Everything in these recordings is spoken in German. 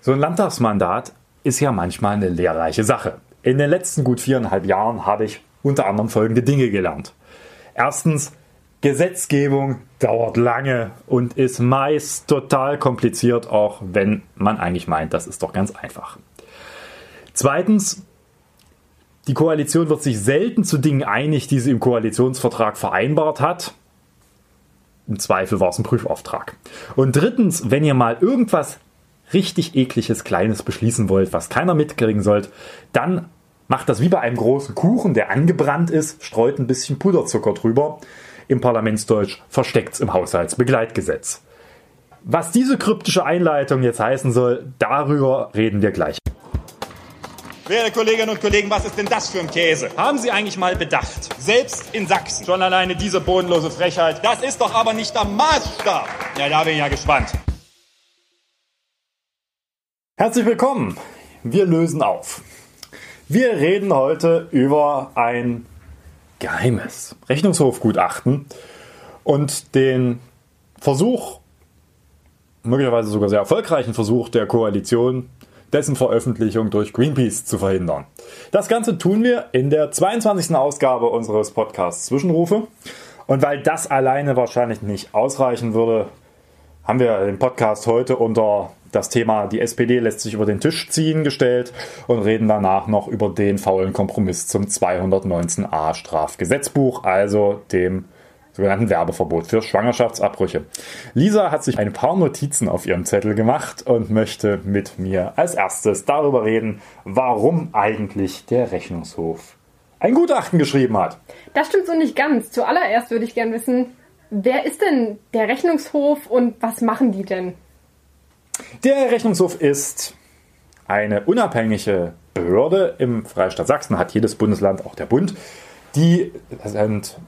So ein Landtagsmandat ist ja manchmal eine lehrreiche Sache. In den letzten gut viereinhalb Jahren habe ich unter anderem folgende Dinge gelernt. Erstens, Gesetzgebung dauert lange und ist meist total kompliziert, auch wenn man eigentlich meint, das ist doch ganz einfach. Zweitens, die Koalition wird sich selten zu Dingen einig, die sie im Koalitionsvertrag vereinbart hat. Im Zweifel war es ein Prüfauftrag. Und drittens, wenn ihr mal irgendwas richtig ekliges Kleines beschließen wollt, was keiner mitkriegen sollte, dann macht das wie bei einem großen Kuchen, der angebrannt ist, streut ein bisschen Puderzucker drüber. Im Parlamentsdeutsch versteckt's im Haushaltsbegleitgesetz. Was diese kryptische Einleitung jetzt heißen soll, darüber reden wir gleich. Werte Kolleginnen und Kollegen, was ist denn das für ein Käse? Haben Sie eigentlich mal bedacht? Selbst in Sachsen. Schon alleine diese bodenlose Frechheit. Das ist doch aber nicht der Maßstab. Ja, da bin ich ja gespannt. Herzlich willkommen. Wir lösen auf. Wir reden heute über ein geheimes Rechnungshofgutachten und den Versuch, möglicherweise sogar sehr erfolgreichen Versuch der Koalition, dessen Veröffentlichung durch Greenpeace zu verhindern. Das Ganze tun wir in der 22. Ausgabe unseres Podcasts Zwischenrufe. Und weil das alleine wahrscheinlich nicht ausreichen würde, haben wir den Podcast heute unter das Thema die SPD lässt sich über den Tisch ziehen gestellt und reden danach noch über den faulen Kompromiss zum 219a Strafgesetzbuch, also dem sogenannten Werbeverbot für Schwangerschaftsabbrüche. Lisa hat sich ein paar Notizen auf ihrem Zettel gemacht und möchte mit mir als erstes darüber reden, warum eigentlich der Rechnungshof ein Gutachten geschrieben hat. Das stimmt so nicht ganz. Zuallererst würde ich gerne wissen, wer ist denn der Rechnungshof und was machen die denn? Der Rechnungshof ist eine unabhängige Behörde im Freistaat Sachsen, hat jedes Bundesland, auch der Bund. Die sind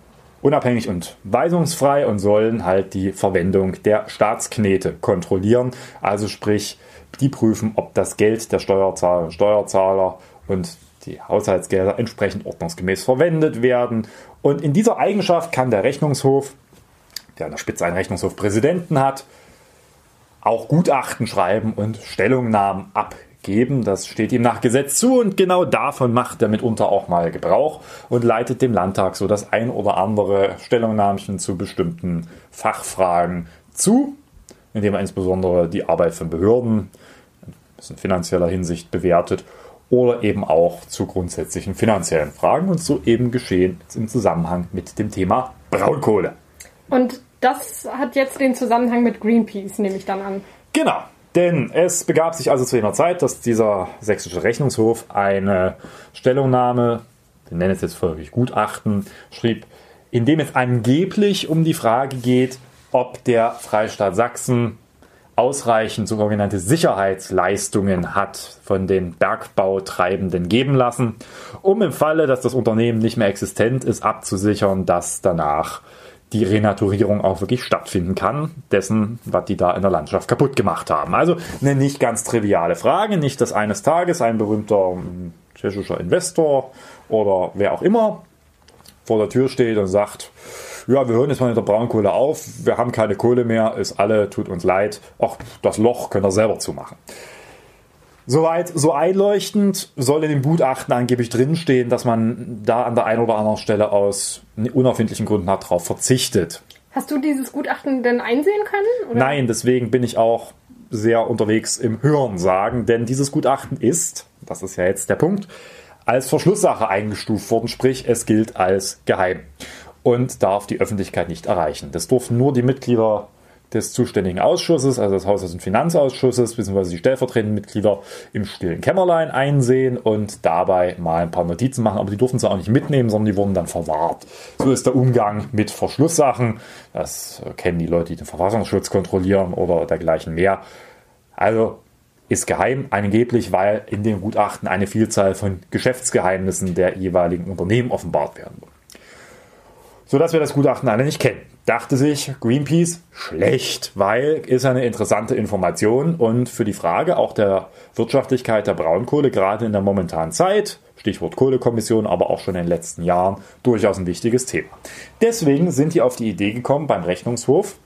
unabhängig und weisungsfrei und sollen halt die Verwendung der Staatsknete kontrollieren. Also sprich, die prüfen, ob das Geld der Steuerzahler und Steuerzahler und die Haushaltsgelder entsprechend ordnungsgemäß verwendet werden. Und in dieser Eigenschaft kann der Rechnungshof, der an der Spitze einen Rechnungshofpräsidenten hat, auch Gutachten schreiben und Stellungnahmen abgeben. Das steht ihm nach Gesetz zu und genau davon macht er mitunter auch mal Gebrauch und leitet dem Landtag so das ein oder andere Stellungnahmchen zu bestimmten Fachfragen zu, indem er insbesondere die Arbeit von Behörden in finanzieller Hinsicht bewertet oder eben auch zu grundsätzlichen finanziellen Fragen und so eben geschehen im Zusammenhang mit dem Thema Braunkohle. Und das hat jetzt den Zusammenhang mit Greenpeace, nehme ich dann an. Genau. Denn es begab sich also zu jener Zeit, dass dieser sächsische Rechnungshof eine Stellungnahme, wir nennen es jetzt folglich Gutachten, schrieb, in dem es angeblich um die Frage geht, ob der Freistaat Sachsen ausreichend sogenannte Sicherheitsleistungen hat von den Bergbautreibenden geben lassen, um im Falle, dass das Unternehmen nicht mehr existent ist, abzusichern, dass danach die Renaturierung auch wirklich stattfinden kann, dessen, was die da in der Landschaft kaputt gemacht haben. Also eine nicht ganz triviale Frage, nicht, dass eines Tages ein berühmter ähm, tschechischer Investor oder wer auch immer vor der Tür steht und sagt, ja, wir hören jetzt mal mit der Braunkohle auf, wir haben keine Kohle mehr, ist alle, tut uns leid, ach, das Loch könnt ihr selber zumachen. Soweit so einleuchtend soll in dem Gutachten angeblich drinstehen, dass man da an der einen oder anderen Stelle aus unerfindlichen Gründen hat darauf verzichtet. Hast du dieses Gutachten denn einsehen können? Oder? Nein, deswegen bin ich auch sehr unterwegs im Hörensagen, denn dieses Gutachten ist, das ist ja jetzt der Punkt, als Verschlusssache eingestuft worden, sprich es gilt als geheim und darf die Öffentlichkeit nicht erreichen. Das durften nur die Mitglieder des zuständigen Ausschusses, also des Haushalts- und Finanzausschusses, beziehungsweise die stellvertretenden Mitglieder im stillen Kämmerlein einsehen und dabei mal ein paar Notizen machen, aber die durften sie auch nicht mitnehmen, sondern die wurden dann verwahrt. So ist der Umgang mit Verschlusssachen. Das kennen die Leute, die den Verfassungsschutz kontrollieren oder dergleichen mehr. Also ist geheim, angeblich, weil in dem Gutachten eine Vielzahl von Geschäftsgeheimnissen der jeweiligen Unternehmen offenbart werden sodass wir das Gutachten alle nicht kennen. Dachte sich Greenpeace, schlecht, weil ist eine interessante Information und für die Frage auch der Wirtschaftlichkeit der Braunkohle, gerade in der momentanen Zeit, Stichwort Kohlekommission, aber auch schon in den letzten Jahren, durchaus ein wichtiges Thema. Deswegen sind die auf die Idee gekommen beim Rechnungshof,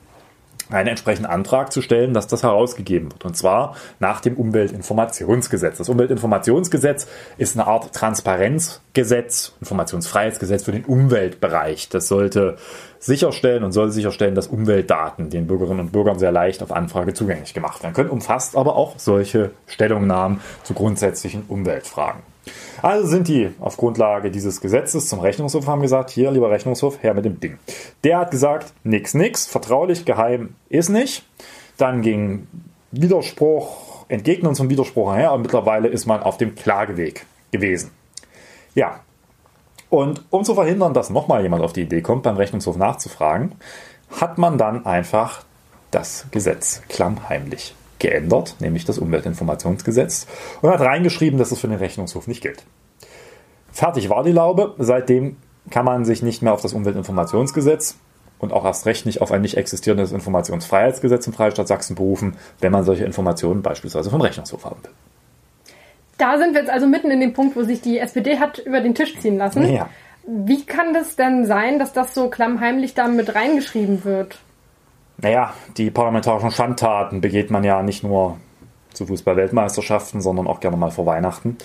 einen entsprechenden Antrag zu stellen, dass das herausgegeben wird. Und zwar nach dem Umweltinformationsgesetz. Das Umweltinformationsgesetz ist eine Art Transparenzgesetz, Informationsfreiheitsgesetz für den Umweltbereich. Das sollte sicherstellen und soll sicherstellen, dass Umweltdaten den Bürgerinnen und Bürgern sehr leicht auf Anfrage zugänglich gemacht werden können, umfasst aber auch solche Stellungnahmen zu grundsätzlichen Umweltfragen. Also sind die auf Grundlage dieses Gesetzes zum Rechnungshof haben gesagt, hier, lieber Rechnungshof, her mit dem Ding. Der hat gesagt, nix, nix, vertraulich, geheim ist nicht. Dann ging Widerspruch, Entgegnung zum Widerspruch her und mittlerweile ist man auf dem Klageweg gewesen. Ja. Und um zu verhindern, dass nochmal jemand auf die Idee kommt, beim Rechnungshof nachzufragen, hat man dann einfach das Gesetz klammheimlich geändert, nämlich das Umweltinformationsgesetz, und hat reingeschrieben, dass es für den Rechnungshof nicht gilt. Fertig war die Laube. Seitdem kann man sich nicht mehr auf das Umweltinformationsgesetz und auch erst recht nicht auf ein nicht existierendes Informationsfreiheitsgesetz im Freistaat Sachsen berufen, wenn man solche Informationen beispielsweise vom Rechnungshof haben will. Da sind wir jetzt also mitten in dem Punkt, wo sich die SPD hat über den Tisch ziehen lassen. Ja. Wie kann das denn sein, dass das so klammheimlich da mit reingeschrieben wird? Naja, die parlamentarischen Schandtaten begeht man ja nicht nur zu Fußball-Weltmeisterschaften, sondern auch gerne mal vor Weihnachten.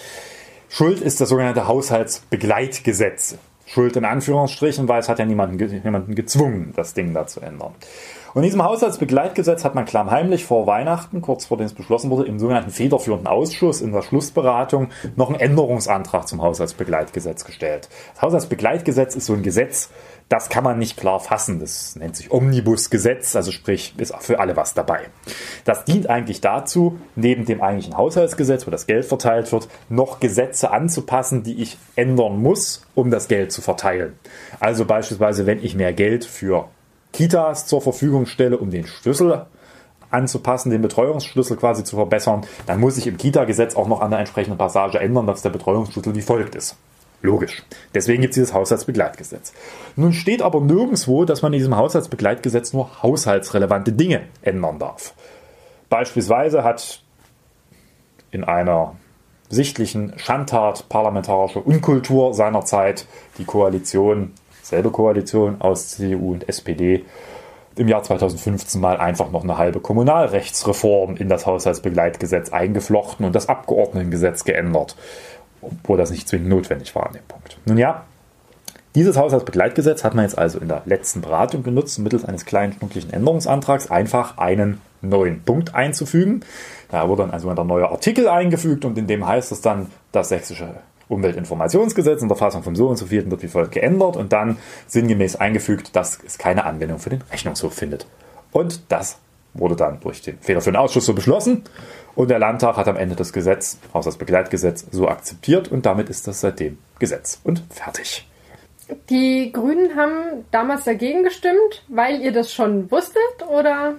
Schuld ist das sogenannte Haushaltsbegleitgesetz. Schuld in Anführungsstrichen, weil es hat ja niemanden, niemanden gezwungen, das Ding da zu ändern. Und in diesem Haushaltsbegleitgesetz hat man klammheimlich vor Weihnachten, kurz vor dem es beschlossen wurde, im sogenannten federführenden Ausschuss in der Schlussberatung noch einen Änderungsantrag zum Haushaltsbegleitgesetz gestellt. Das Haushaltsbegleitgesetz ist so ein Gesetz, das kann man nicht klar fassen. Das nennt sich Omnibusgesetz, also sprich, ist für alle was dabei. Das dient eigentlich dazu, neben dem eigentlichen Haushaltsgesetz, wo das Geld verteilt wird, noch Gesetze anzupassen, die ich ändern muss, um das Geld zu verteilen. Also beispielsweise, wenn ich mehr Geld für Kitas zur Verfügung stelle, um den Schlüssel anzupassen, den Betreuungsschlüssel quasi zu verbessern, dann muss ich im Kita-Gesetz auch noch an der entsprechenden Passage ändern, dass der Betreuungsschlüssel wie folgt ist. Logisch. Deswegen gibt es dieses Haushaltsbegleitgesetz. Nun steht aber nirgendwo, dass man in diesem Haushaltsbegleitgesetz nur haushaltsrelevante Dinge ändern darf. Beispielsweise hat in einer sichtlichen Schandtat parlamentarischer Unkultur seinerzeit die Koalition, selbe Koalition aus CDU und SPD, im Jahr 2015 mal einfach noch eine halbe Kommunalrechtsreform in das Haushaltsbegleitgesetz eingeflochten und das Abgeordnetengesetz geändert obwohl das nicht zwingend notwendig war an dem Punkt. Nun ja, dieses Haushaltsbegleitgesetz hat man jetzt also in der letzten Beratung genutzt, mittels eines kleinen schnucklichen Änderungsantrags einfach einen neuen Punkt einzufügen. Da wurde dann also ein neuer Artikel eingefügt und in dem heißt es dann, das sächsische Umweltinformationsgesetz in der Fassung vom so und so vierten wird wie folgt geändert und dann sinngemäß eingefügt, dass es keine Anwendung für den Rechnungshof findet. Und das wurde dann durch den federführenden Ausschuss so beschlossen und der Landtag hat am Ende das Gesetz, auch das Begleitgesetz, so akzeptiert und damit ist das seitdem Gesetz und fertig. Die Grünen haben damals dagegen gestimmt, weil ihr das schon wusstet oder?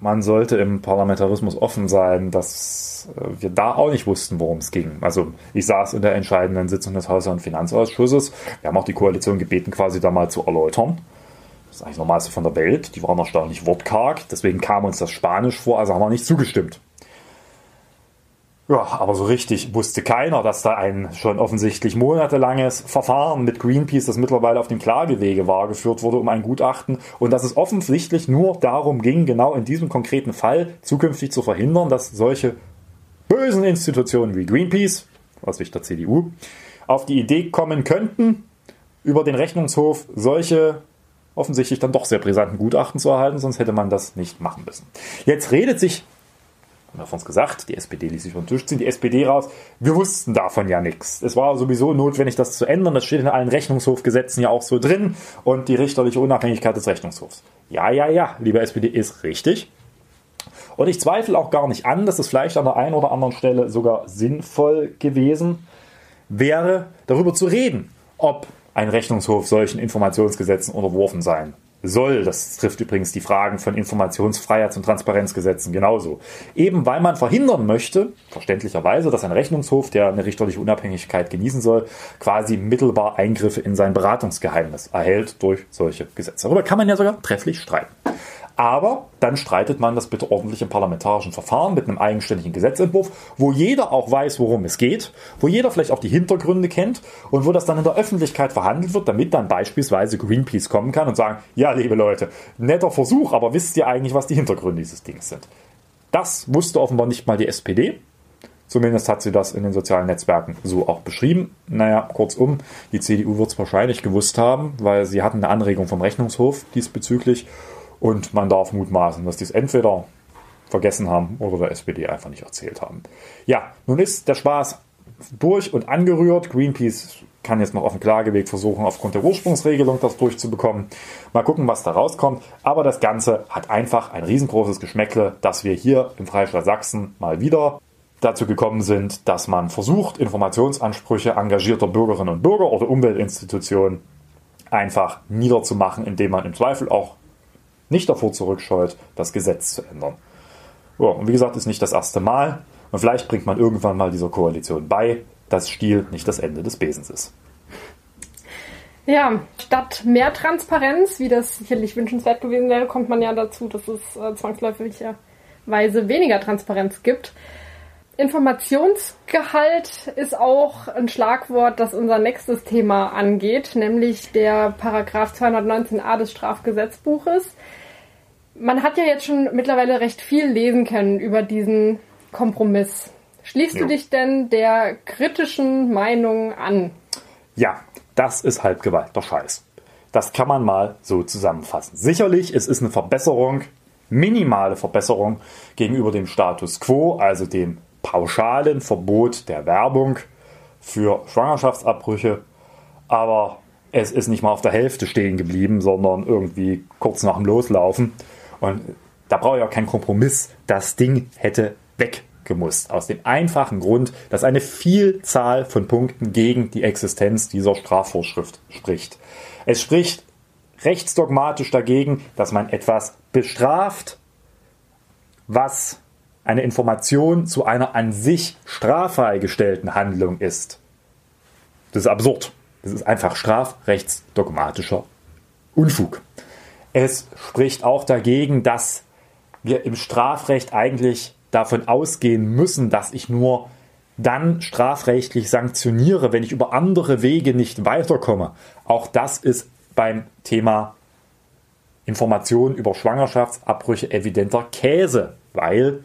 Man sollte im Parlamentarismus offen sein, dass äh, wir da auch nicht wussten, worum es ging. Also ich saß in der entscheidenden Sitzung des Haushalts- und Finanzausschusses. Wir haben auch die Koalition gebeten, quasi da mal zu erläutern. Das ist eigentlich das Normalste von der Welt. Die waren erstaunlich wortkarg, deswegen kam uns das Spanisch vor, also haben wir nicht zugestimmt. Ja, aber so richtig wusste keiner, dass da ein schon offensichtlich monatelanges Verfahren mit Greenpeace, das mittlerweile auf dem Klagewege war, geführt wurde um ein Gutachten und dass es offensichtlich nur darum ging, genau in diesem konkreten Fall zukünftig zu verhindern, dass solche bösen Institutionen wie Greenpeace, aus Sicht der CDU, auf die Idee kommen könnten, über den Rechnungshof solche offensichtlich dann doch sehr brisanten Gutachten zu erhalten, sonst hätte man das nicht machen müssen. Jetzt redet sich, haben wir von gesagt, die SPD ließ sich vom Tisch ziehen, die SPD raus, wir wussten davon ja nichts. Es war sowieso notwendig, das zu ändern, das steht in allen Rechnungshofgesetzen ja auch so drin und die richterliche Unabhängigkeit des Rechnungshofs. Ja, ja, ja, liebe SPD, ist richtig. Und ich zweifle auch gar nicht an, dass es vielleicht an der einen oder anderen Stelle sogar sinnvoll gewesen wäre, darüber zu reden, ob ein Rechnungshof solchen Informationsgesetzen unterworfen sein soll. Das trifft übrigens die Fragen von Informationsfreiheits- und Transparenzgesetzen genauso. Eben weil man verhindern möchte, verständlicherweise, dass ein Rechnungshof, der eine richterliche Unabhängigkeit genießen soll, quasi mittelbar Eingriffe in sein Beratungsgeheimnis erhält durch solche Gesetze. Darüber kann man ja sogar trefflich streiten. Aber dann streitet man das bitte ordentlich im parlamentarischen Verfahren mit einem eigenständigen Gesetzentwurf, wo jeder auch weiß, worum es geht, wo jeder vielleicht auch die Hintergründe kennt und wo das dann in der Öffentlichkeit verhandelt wird, damit dann beispielsweise Greenpeace kommen kann und sagen, ja, liebe Leute, netter Versuch, aber wisst ihr eigentlich, was die Hintergründe dieses Dings sind? Das wusste offenbar nicht mal die SPD. Zumindest hat sie das in den sozialen Netzwerken so auch beschrieben. Naja, kurzum, die CDU wird es wahrscheinlich gewusst haben, weil sie hatten eine Anregung vom Rechnungshof diesbezüglich und man darf mutmaßen, dass die es entweder vergessen haben oder der SPD einfach nicht erzählt haben. Ja, nun ist der Spaß durch und angerührt. Greenpeace kann jetzt noch auf dem Klageweg versuchen, aufgrund der Ursprungsregelung das durchzubekommen. Mal gucken, was da rauskommt. Aber das Ganze hat einfach ein riesengroßes Geschmäckle, dass wir hier im Freistaat Sachsen mal wieder dazu gekommen sind, dass man versucht, Informationsansprüche engagierter Bürgerinnen und Bürger oder Umweltinstitutionen einfach niederzumachen, indem man im Zweifel auch nicht davor zurückscheut, das Gesetz zu ändern. Ja, und wie gesagt, ist nicht das erste Mal. Und vielleicht bringt man irgendwann mal dieser Koalition bei, dass Stiel nicht das Ende des Besens ist. Ja, statt mehr Transparenz, wie das sicherlich wünschenswert gewesen wäre, kommt man ja dazu, dass es äh, zwangsläufigerweise weniger Transparenz gibt. Informationsgehalt ist auch ein Schlagwort, das unser nächstes Thema angeht, nämlich der Paragraph 219a des Strafgesetzbuches. Man hat ja jetzt schon mittlerweile recht viel lesen können über diesen Kompromiss. Schließt jo. du dich denn der kritischen Meinung an? Ja, das ist Halbgewalt, doch Scheiß. Das kann man mal so zusammenfassen. Sicherlich, es ist eine Verbesserung, minimale Verbesserung gegenüber dem Status quo, also dem pauschalen Verbot der Werbung für Schwangerschaftsabbrüche, aber es ist nicht mal auf der Hälfte stehen geblieben, sondern irgendwie kurz nach dem Loslaufen. Und da brauche ich auch keinen Kompromiss. Das Ding hätte weggemusst. Aus dem einfachen Grund, dass eine Vielzahl von Punkten gegen die Existenz dieser Strafvorschrift spricht. Es spricht rechtsdogmatisch dagegen, dass man etwas bestraft, was eine Information zu einer an sich straffrei gestellten Handlung ist. Das ist absurd. Das ist einfach strafrechtsdogmatischer Unfug. Es spricht auch dagegen, dass wir im Strafrecht eigentlich davon ausgehen müssen, dass ich nur dann strafrechtlich sanktioniere, wenn ich über andere Wege nicht weiterkomme. Auch das ist beim Thema Informationen über Schwangerschaftsabbrüche evidenter Käse, weil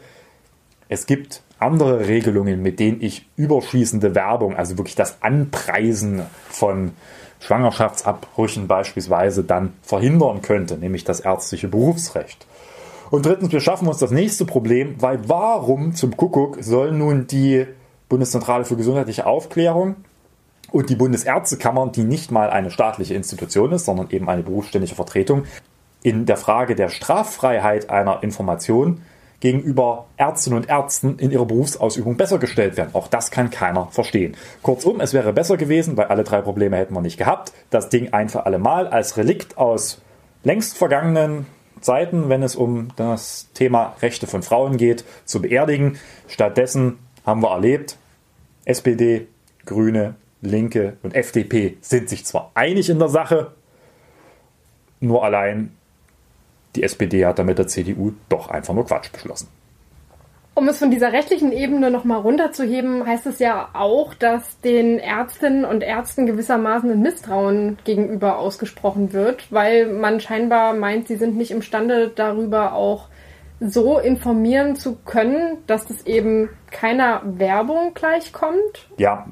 es gibt andere Regelungen, mit denen ich überschießende Werbung, also wirklich das Anpreisen von Schwangerschaftsabbrüchen beispielsweise dann verhindern könnte, nämlich das ärztliche Berufsrecht. Und drittens, wir schaffen uns das nächste Problem, weil warum zum Kuckuck soll nun die Bundeszentrale für gesundheitliche Aufklärung und die Bundesärztekammer, die nicht mal eine staatliche Institution ist, sondern eben eine berufsständige Vertretung, in der Frage der Straffreiheit einer Information gegenüber Ärztinnen und Ärzten in ihrer Berufsausübung besser gestellt werden. Auch das kann keiner verstehen. Kurzum, es wäre besser gewesen, weil alle drei Probleme hätten wir nicht gehabt, das Ding ein für alle Mal als Relikt aus längst vergangenen Zeiten, wenn es um das Thema Rechte von Frauen geht, zu beerdigen. Stattdessen haben wir erlebt, SPD, Grüne, Linke und FDP sind sich zwar einig in der Sache, nur allein die SPD hat damit der CDU doch einfach nur Quatsch beschlossen. Um es von dieser rechtlichen Ebene nochmal runterzuheben, heißt es ja auch, dass den Ärztinnen und Ärzten gewissermaßen ein Misstrauen gegenüber ausgesprochen wird, weil man scheinbar meint, sie sind nicht imstande darüber auch so informieren zu können, dass das eben keiner Werbung gleichkommt. Ja,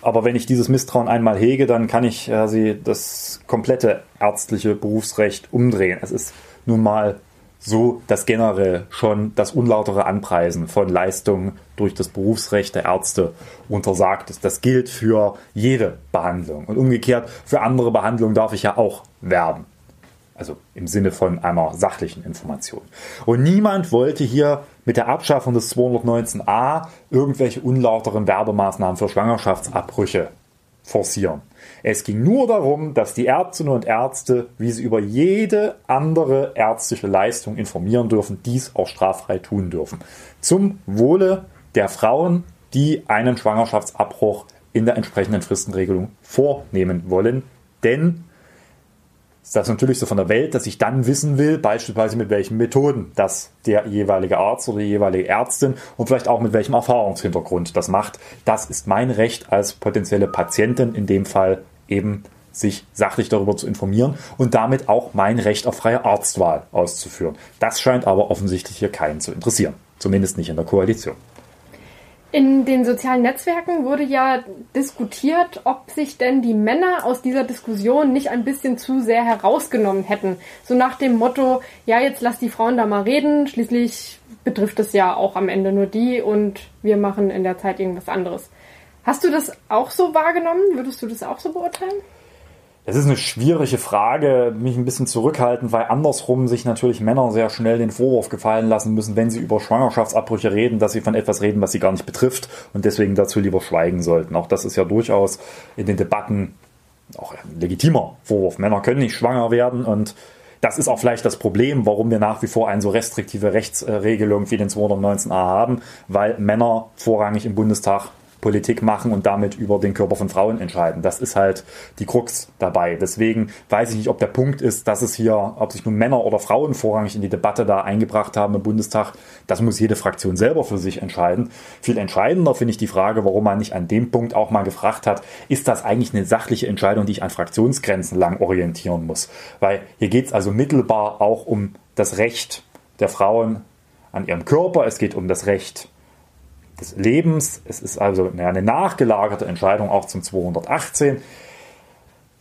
aber wenn ich dieses Misstrauen einmal hege, dann kann ich äh, sie das komplette ärztliche Berufsrecht umdrehen. Es ist nun mal so, dass generell schon das unlautere Anpreisen von Leistungen durch das Berufsrecht der Ärzte untersagt ist. Das gilt für jede Behandlung. Und umgekehrt, für andere Behandlungen darf ich ja auch werben. Also im Sinne von einer sachlichen Information. Und niemand wollte hier mit der Abschaffung des 219a irgendwelche unlauteren Werbemaßnahmen für Schwangerschaftsabbrüche forcieren. Es ging nur darum, dass die Ärztinnen und Ärzte, wie sie über jede andere ärztliche Leistung informieren dürfen, dies auch straffrei tun dürfen. Zum Wohle der Frauen, die einen Schwangerschaftsabbruch in der entsprechenden Fristenregelung vornehmen wollen. Denn das Natürlichste von der Welt, dass ich dann wissen will, beispielsweise mit welchen Methoden das der jeweilige Arzt oder die jeweilige Ärztin und vielleicht auch mit welchem Erfahrungshintergrund das macht. Das ist mein Recht als potenzielle Patientin in dem Fall eben sich sachlich darüber zu informieren und damit auch mein Recht auf freie Arztwahl auszuführen. Das scheint aber offensichtlich hier keinen zu interessieren, zumindest nicht in der Koalition. In den sozialen Netzwerken wurde ja diskutiert, ob sich denn die Männer aus dieser Diskussion nicht ein bisschen zu sehr herausgenommen hätten. So nach dem Motto, ja, jetzt lass die Frauen da mal reden, schließlich betrifft es ja auch am Ende nur die und wir machen in der Zeit irgendwas anderes. Hast du das auch so wahrgenommen? Würdest du das auch so beurteilen? Es ist eine schwierige Frage, mich ein bisschen zurückhalten, weil andersrum sich natürlich Männer sehr schnell den Vorwurf gefallen lassen müssen, wenn sie über Schwangerschaftsabbrüche reden, dass sie von etwas reden, was sie gar nicht betrifft und deswegen dazu lieber schweigen sollten. Auch das ist ja durchaus in den Debatten auch ein legitimer Vorwurf. Männer können nicht schwanger werden und das ist auch vielleicht das Problem, warum wir nach wie vor eine so restriktive Rechtsregelung wie den 219a haben, weil Männer vorrangig im Bundestag Politik machen und damit über den Körper von Frauen entscheiden. Das ist halt die Krux dabei. Deswegen weiß ich nicht, ob der Punkt ist, dass es hier, ob sich nun Männer oder Frauen vorrangig in die Debatte da eingebracht haben im Bundestag. Das muss jede Fraktion selber für sich entscheiden. Viel entscheidender finde ich die Frage, warum man nicht an dem Punkt auch mal gefragt hat, ist das eigentlich eine sachliche Entscheidung, die ich an Fraktionsgrenzen lang orientieren muss? Weil hier geht es also mittelbar auch um das Recht der Frauen an ihrem Körper. Es geht um das Recht des Lebens. Es ist also eine nachgelagerte Entscheidung auch zum 218.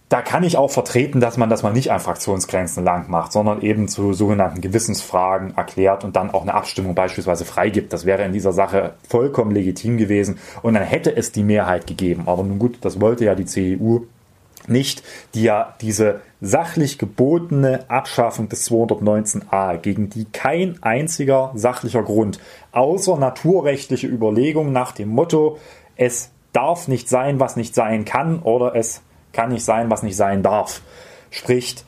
Da kann ich auch vertreten, dass man das mal nicht an Fraktionsgrenzen lang macht, sondern eben zu sogenannten Gewissensfragen erklärt und dann auch eine Abstimmung beispielsweise freigibt. Das wäre in dieser Sache vollkommen legitim gewesen und dann hätte es die Mehrheit gegeben. Aber nun gut, das wollte ja die CDU nicht, die ja diese sachlich gebotene Abschaffung des 219a, gegen die kein einziger sachlicher Grund, außer naturrechtliche Überlegungen nach dem Motto, es darf nicht sein, was nicht sein kann, oder es kann nicht sein, was nicht sein darf, spricht,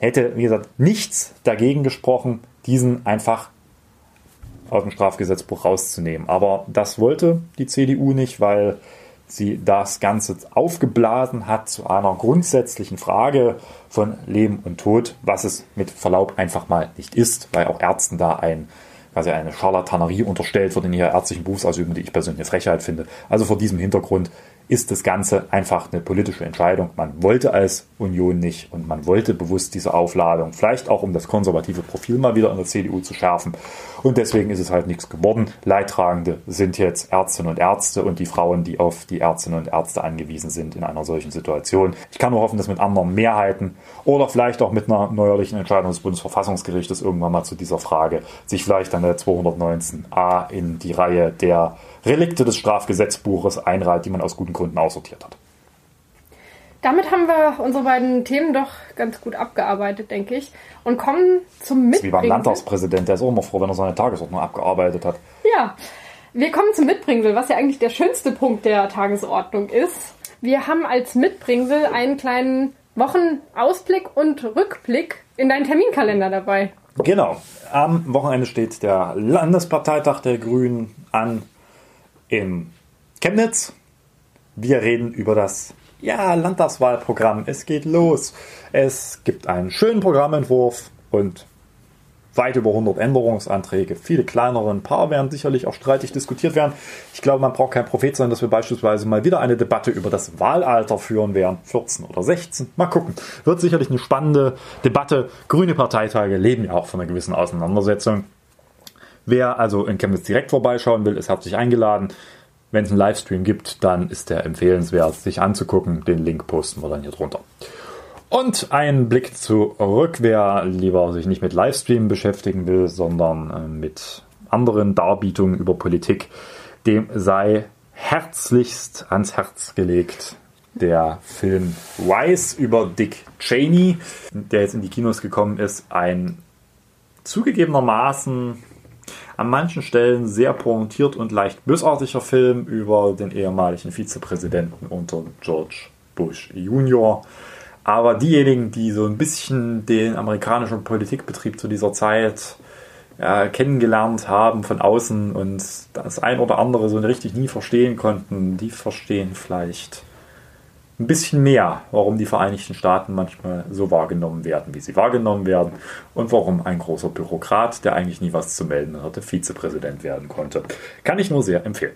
hätte, wie gesagt, nichts dagegen gesprochen, diesen einfach aus dem Strafgesetzbuch rauszunehmen. Aber das wollte die CDU nicht, weil sie das Ganze aufgeblasen hat zu einer grundsätzlichen Frage von Leben und Tod, was es mit Verlaub einfach mal nicht ist, weil auch Ärzten da ein quasi eine Charlatanerie unterstellt wird in ihrer ärztlichen Berufsausübung, die ich persönlich eine Frechheit finde. Also vor diesem Hintergrund ist das Ganze einfach eine politische Entscheidung. Man wollte als Union nicht und man wollte bewusst diese Aufladung, vielleicht auch um das konservative Profil mal wieder in der CDU zu schärfen. Und deswegen ist es halt nichts geworden. Leidtragende sind jetzt Ärztinnen und Ärzte und die Frauen, die auf die Ärztinnen und Ärzte angewiesen sind in einer solchen Situation. Ich kann nur hoffen, dass mit anderen Mehrheiten oder vielleicht auch mit einer neuerlichen Entscheidung des Bundesverfassungsgerichtes irgendwann mal zu dieser Frage sich vielleicht dann der 219a in die Reihe der Relikte des Strafgesetzbuches einreiht, die man aus guten Gründen aussortiert hat. Damit haben wir unsere beiden Themen doch ganz gut abgearbeitet, denke ich. Und kommen zum Mitbringen. Wie beim Landtagspräsident, der ist auch immer froh, wenn er seine Tagesordnung abgearbeitet hat. Ja, wir kommen zum Mitbringsel, was ja eigentlich der schönste Punkt der Tagesordnung ist. Wir haben als Mitbringsel einen kleinen Wochenausblick und Rückblick in deinen Terminkalender dabei. Genau. Am Wochenende steht der Landesparteitag der Grünen an in Chemnitz. Wir reden über das ja, Landtagswahlprogramm. Es geht los. Es gibt einen schönen Programmentwurf und weit über 100 Änderungsanträge, viele kleinere, ein paar werden sicherlich auch streitig diskutiert werden. Ich glaube, man braucht kein Prophet sein, dass wir beispielsweise mal wieder eine Debatte über das Wahlalter führen werden, 14 oder 16. Mal gucken. Wird sicherlich eine spannende Debatte. Grüne Parteitage leben ja auch von einer gewissen Auseinandersetzung. Wer also in Chemnitz direkt vorbeischauen will, ist herzlich eingeladen. Wenn es einen Livestream gibt, dann ist der empfehlenswert, sich anzugucken. Den Link posten wir dann hier drunter. Und ein Blick zurück, wer lieber sich nicht mit Livestream beschäftigen will, sondern äh, mit anderen Darbietungen über Politik, dem sei herzlichst ans Herz gelegt der Film Wise über Dick Cheney, der jetzt in die Kinos gekommen ist. Ein zugegebenermaßen an manchen Stellen sehr pointiert und leicht bösartiger Film über den ehemaligen Vizepräsidenten unter George Bush Jr. Aber diejenigen, die so ein bisschen den amerikanischen Politikbetrieb zu dieser Zeit ja, kennengelernt haben von außen und das ein oder andere so richtig nie verstehen konnten, die verstehen vielleicht ein bisschen mehr, warum die Vereinigten Staaten manchmal so wahrgenommen werden, wie sie wahrgenommen werden und warum ein großer Bürokrat, der eigentlich nie was zu melden hatte, Vizepräsident werden konnte. Kann ich nur sehr empfehlen.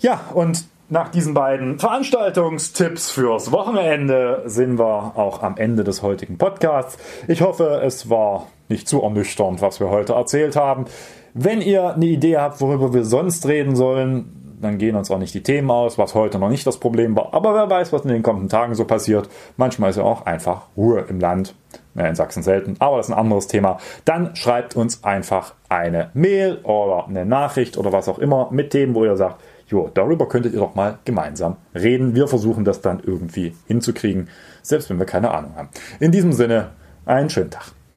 Ja, und nach diesen beiden Veranstaltungstipps fürs Wochenende sind wir auch am Ende des heutigen Podcasts. Ich hoffe, es war nicht zu ernüchternd, was wir heute erzählt haben. Wenn ihr eine Idee habt, worüber wir sonst reden sollen, dann gehen uns auch nicht die Themen aus, was heute noch nicht das Problem war. Aber wer weiß, was in den kommenden Tagen so passiert. Manchmal ist ja auch einfach Ruhe im Land. In Sachsen selten, aber das ist ein anderes Thema. Dann schreibt uns einfach eine Mail oder eine Nachricht oder was auch immer mit Themen, wo ihr sagt, jo, darüber könntet ihr doch mal gemeinsam reden. Wir versuchen das dann irgendwie hinzukriegen, selbst wenn wir keine Ahnung haben. In diesem Sinne, einen schönen Tag.